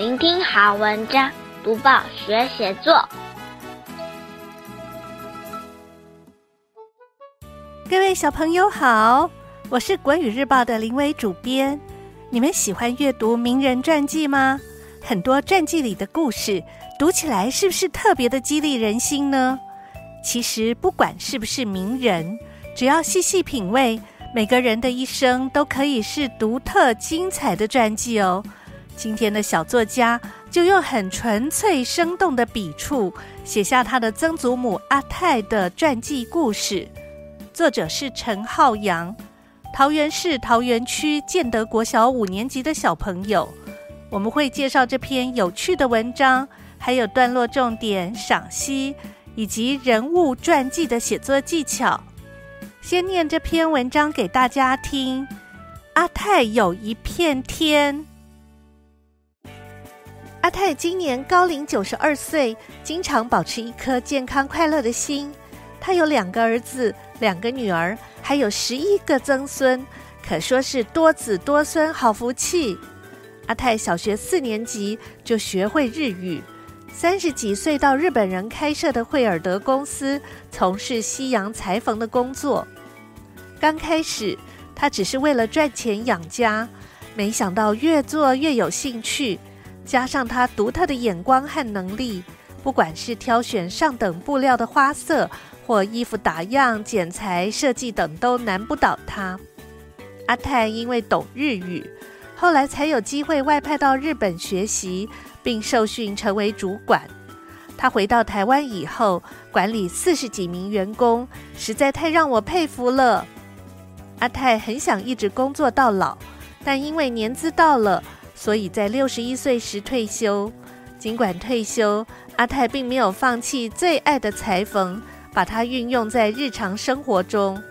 聆听好文章，读报学写作。各位小朋友好，我是国语日报的林伟主编。你们喜欢阅读名人传记吗？很多传记里的故事，读起来是不是特别的激励人心呢？其实，不管是不是名人，只要细细品味，每个人的一生都可以是独特精彩的传记哦。今天的小作家就用很纯粹生动的笔触写下他的曾祖母阿泰的传记故事。作者是陈浩洋，桃园市桃园区建德国小五年级的小朋友。我们会介绍这篇有趣的文章，还有段落重点赏析以及人物传记的写作技巧。先念这篇文章给大家听。阿泰有一片天。阿泰今年高龄九十二岁，经常保持一颗健康快乐的心。他有两个儿子，两个女儿，还有十一个曾孙，可说是多子多孙，好福气。阿泰小学四年级就学会日语，三十几岁到日本人开设的惠尔德公司从事西洋裁缝的工作。刚开始，他只是为了赚钱养家，没想到越做越有兴趣。加上他独特的眼光和能力，不管是挑选上等布料的花色，或衣服打样、剪裁、设计等，都难不倒他。阿泰因为懂日语，后来才有机会外派到日本学习，并受训成为主管。他回到台湾以后，管理四十几名员工，实在太让我佩服了。阿泰很想一直工作到老，但因为年资到了。所以在六十一岁时退休。尽管退休，阿泰并没有放弃最爱的裁缝，把它运用在日常生活中。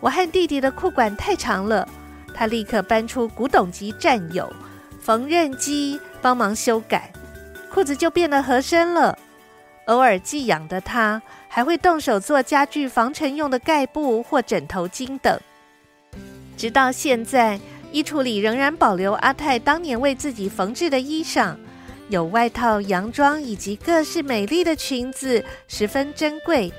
我和弟弟的裤管太长了，他立刻搬出古董级战友缝纫机帮忙修改，裤子就变得合身了。偶尔寄养的他，还会动手做家具防尘用的盖布或枕头巾等。直到现在。衣橱里仍然保留阿泰当年为自己缝制的衣裳，有外套、洋装以及各式美丽的裙子，十分珍贵。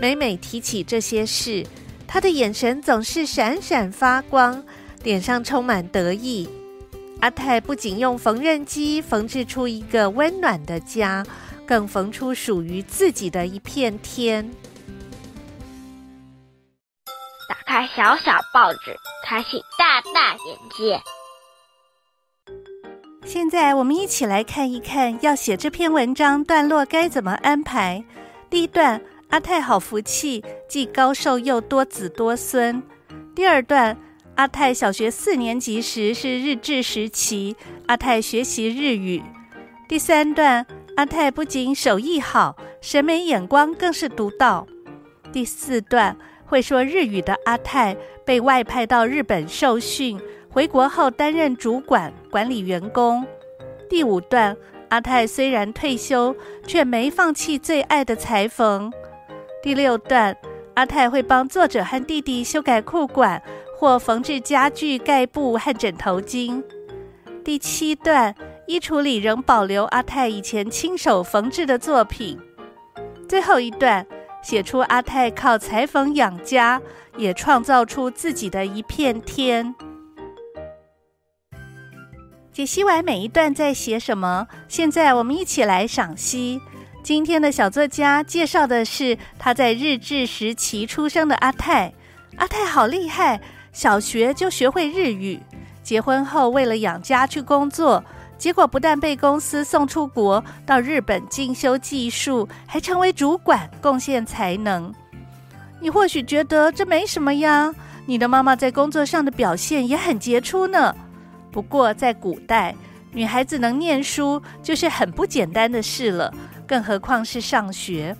每每提起这些事，他的眼神总是闪闪发光，脸上充满得意。阿泰不仅用缝纫机缝制出一个温暖的家，更缝出属于自己的一片天。开小小报纸。开启大大眼界。现在我们一起来看一看，要写这篇文章段落该怎么安排。第一段，阿泰好福气，既高寿又多子多孙。第二段，阿泰小学四年级时是日治时期，阿泰学习日语。第三段，阿泰不仅手艺好，审美眼光更是独到。第四段。会说日语的阿泰被外派到日本受训，回国后担任主管，管理员工。第五段，阿泰虽然退休，却没放弃最爱的裁缝。第六段，阿泰会帮作者和弟弟修改裤管或缝制家具盖布和枕头巾。第七段，衣橱里仍保留阿泰以前亲手缝制的作品。最后一段。写出阿泰靠裁缝养家，也创造出自己的一片天。解析完每一段在写什么，现在我们一起来赏析。今天的小作家介绍的是他在日治时期出生的阿泰。阿泰好厉害，小学就学会日语，结婚后为了养家去工作。结果不但被公司送出国到日本进修技术，还成为主管，贡献才能。你或许觉得这没什么呀，你的妈妈在工作上的表现也很杰出呢。不过在古代，女孩子能念书就是很不简单的事了，更何况是上学。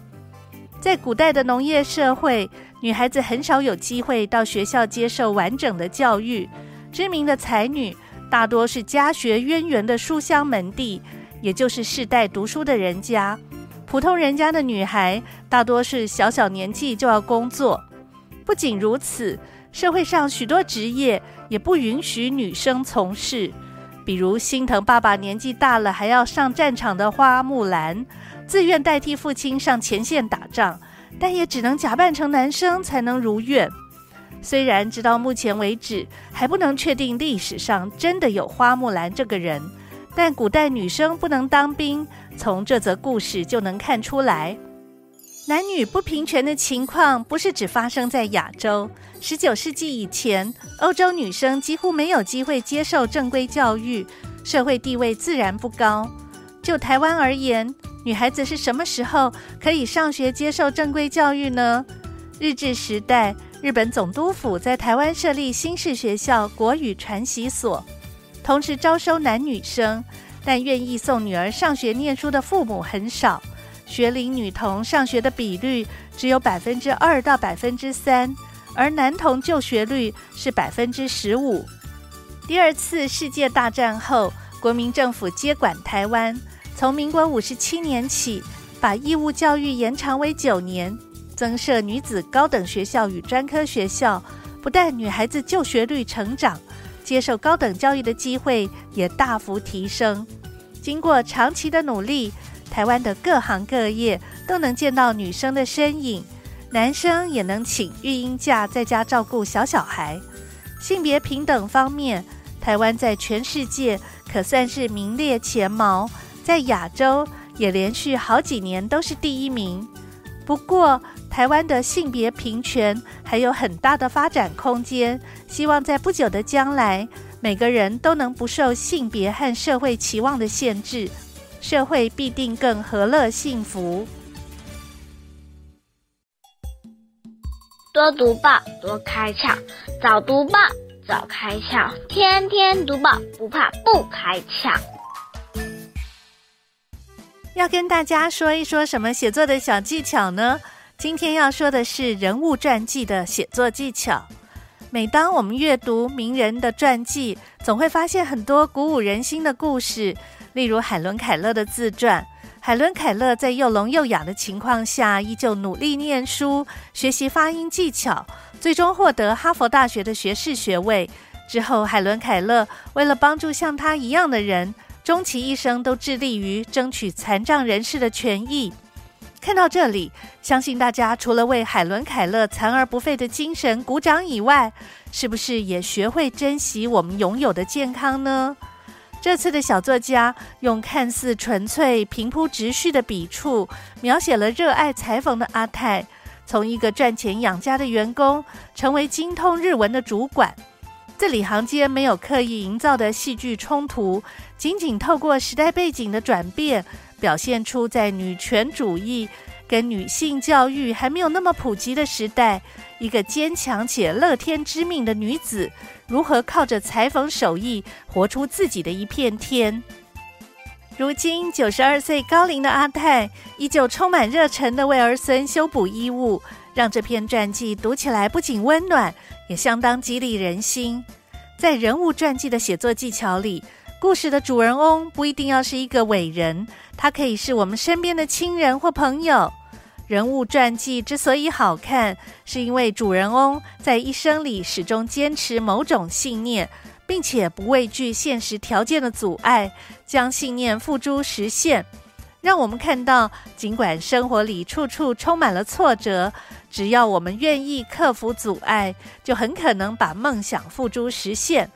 在古代的农业社会，女孩子很少有机会到学校接受完整的教育，知名的才女。大多是家学渊源的书香门第，也就是世代读书的人家。普通人家的女孩，大多是小小年纪就要工作。不仅如此，社会上许多职业也不允许女生从事，比如心疼爸爸年纪大了还要上战场的花木兰，自愿代替父亲上前线打仗，但也只能假扮成男生才能如愿。虽然直到目前为止还不能确定历史上真的有花木兰这个人，但古代女生不能当兵，从这则故事就能看出来。男女不平权的情况不是只发生在亚洲。十九世纪以前，欧洲女生几乎没有机会接受正规教育，社会地位自然不高。就台湾而言，女孩子是什么时候可以上学接受正规教育呢？日治时代，日本总督府在台湾设立新式学校国语传习所，同时招收男女生，但愿意送女儿上学念书的父母很少。学龄女童上学的比率只有百分之二到百分之三，而男童就学率是百分之十五。第二次世界大战后，国民政府接管台湾，从民国五十七年起，把义务教育延长为九年，增设女子高等学校与专科学校，不但女孩子就学率成长，接受高等教育的机会也大幅提升。经过长期的努力。台湾的各行各业都能见到女生的身影，男生也能请育婴假在家照顾小小孩。性别平等方面，台湾在全世界可算是名列前茅，在亚洲也连续好几年都是第一名。不过，台湾的性别平权还有很大的发展空间，希望在不久的将来，每个人都能不受性别和社会期望的限制。社会必定更和乐幸福。多读报，多开窍；早读报，早开窍；天天读报，不怕不开窍。要跟大家说一说什么写作的小技巧呢？今天要说的是人物传记的写作技巧。每当我们阅读名人的传记，总会发现很多鼓舞人心的故事。例如海伦·凯勒的自传，海伦·凯勒在又聋又哑的情况下，依旧努力念书，学习发音技巧，最终获得哈佛大学的学士学位。之后，海伦·凯勒为了帮助像他一样的人，终其一生都致力于争取残障人士的权益。看到这里，相信大家除了为海伦·凯勒残而不废的精神鼓掌以外，是不是也学会珍惜我们拥有的健康呢？这次的小作家用看似纯粹、平铺直叙的笔触，描写了热爱裁缝的阿泰，从一个赚钱养家的员工，成为精通日文的主管。字里行间没有刻意营造的戏剧冲突，仅仅透过时代背景的转变，表现出在女权主义跟女性教育还没有那么普及的时代，一个坚强且乐天知命的女子。如何靠着裁缝手艺活出自己的一片天？如今九十二岁高龄的阿泰，依旧充满热忱地为儿孙修补衣物，让这篇传记读起来不仅温暖，也相当激励人心。在人物传记的写作技巧里，故事的主人翁不一定要是一个伟人，他可以是我们身边的亲人或朋友。人物传记之所以好看，是因为主人翁在一生里始终坚持某种信念，并且不畏惧现实条件的阻碍，将信念付诸实现。让我们看到，尽管生活里处处充满了挫折，只要我们愿意克服阻碍，就很可能把梦想付诸实现。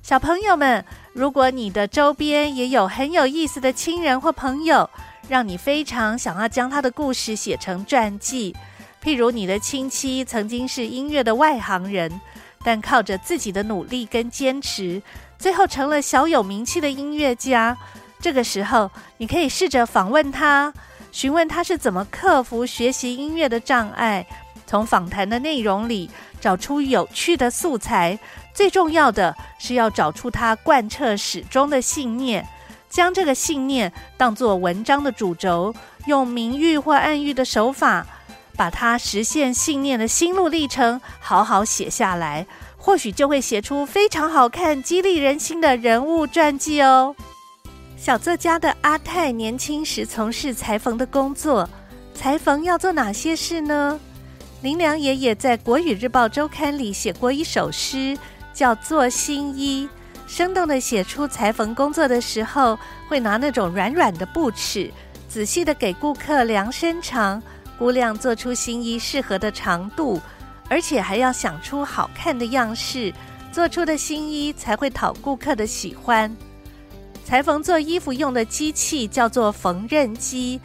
小朋友们，如果你的周边也有很有意思的亲人或朋友，让你非常想要将他的故事写成传记，譬如你的亲戚曾经是音乐的外行人，但靠着自己的努力跟坚持，最后成了小有名气的音乐家。这个时候，你可以试着访问他，询问他是怎么克服学习音乐的障碍，从访谈的内容里找出有趣的素材。最重要的是要找出他贯彻始终的信念。将这个信念当作文章的主轴，用明喻或暗喻的手法，把他实现信念的心路历程好好写下来，或许就会写出非常好看、激励人心的人物传记哦。小作家的阿泰年轻时从事裁缝的工作，裁缝要做哪些事呢？林良爷爷在《国语日报周刊》里写过一首诗，叫做《新衣》。生动地写出裁缝工作的时候，会拿那种软软的布尺，仔细地给顾客量身长，估量做出新衣适合的长度，而且还要想出好看的样式，做出的新衣才会讨顾客的喜欢。裁缝做衣服用的机器叫做缝纫机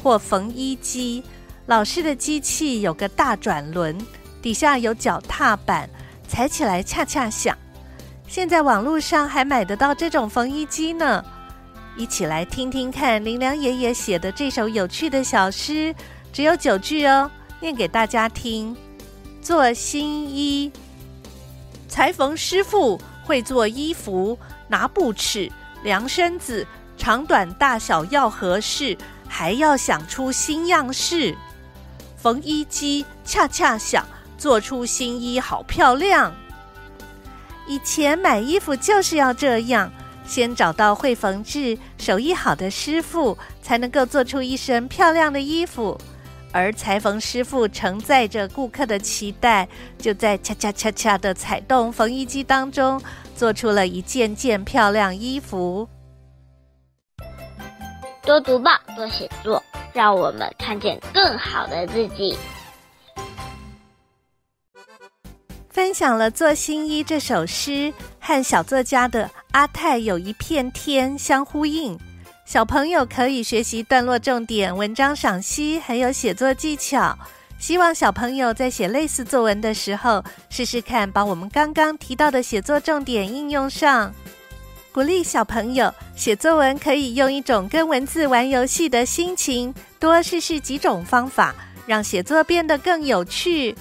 或缝衣机，老式的机器有个大转轮，底下有脚踏板，踩起来恰恰响。现在网络上还买得到这种缝衣机呢，一起来听听看林良爷爷写的这首有趣的小诗，只有九句哦，念给大家听。做新衣，裁缝师傅会做衣服，拿布尺量身子，长短大小要合适，还要想出新样式。缝衣机恰恰响，做出新衣好漂亮。以前买衣服就是要这样，先找到会缝制、手艺好的师傅，才能够做出一身漂亮的衣服。而裁缝师傅承载着顾客的期待，就在恰恰恰恰的踩动缝衣机当中，做出了一件件漂亮衣服。多读报，多写作，让我们看见更好的自己。分享了《做新衣》这首诗和小作家的《阿泰有一片天》相呼应，小朋友可以学习段落重点、文章赏析，还有写作技巧。希望小朋友在写类似作文的时候，试试看把我们刚刚提到的写作重点应用上。鼓励小朋友写作文，可以用一种跟文字玩游戏的心情，多试试几种方法，让写作变得更有趣。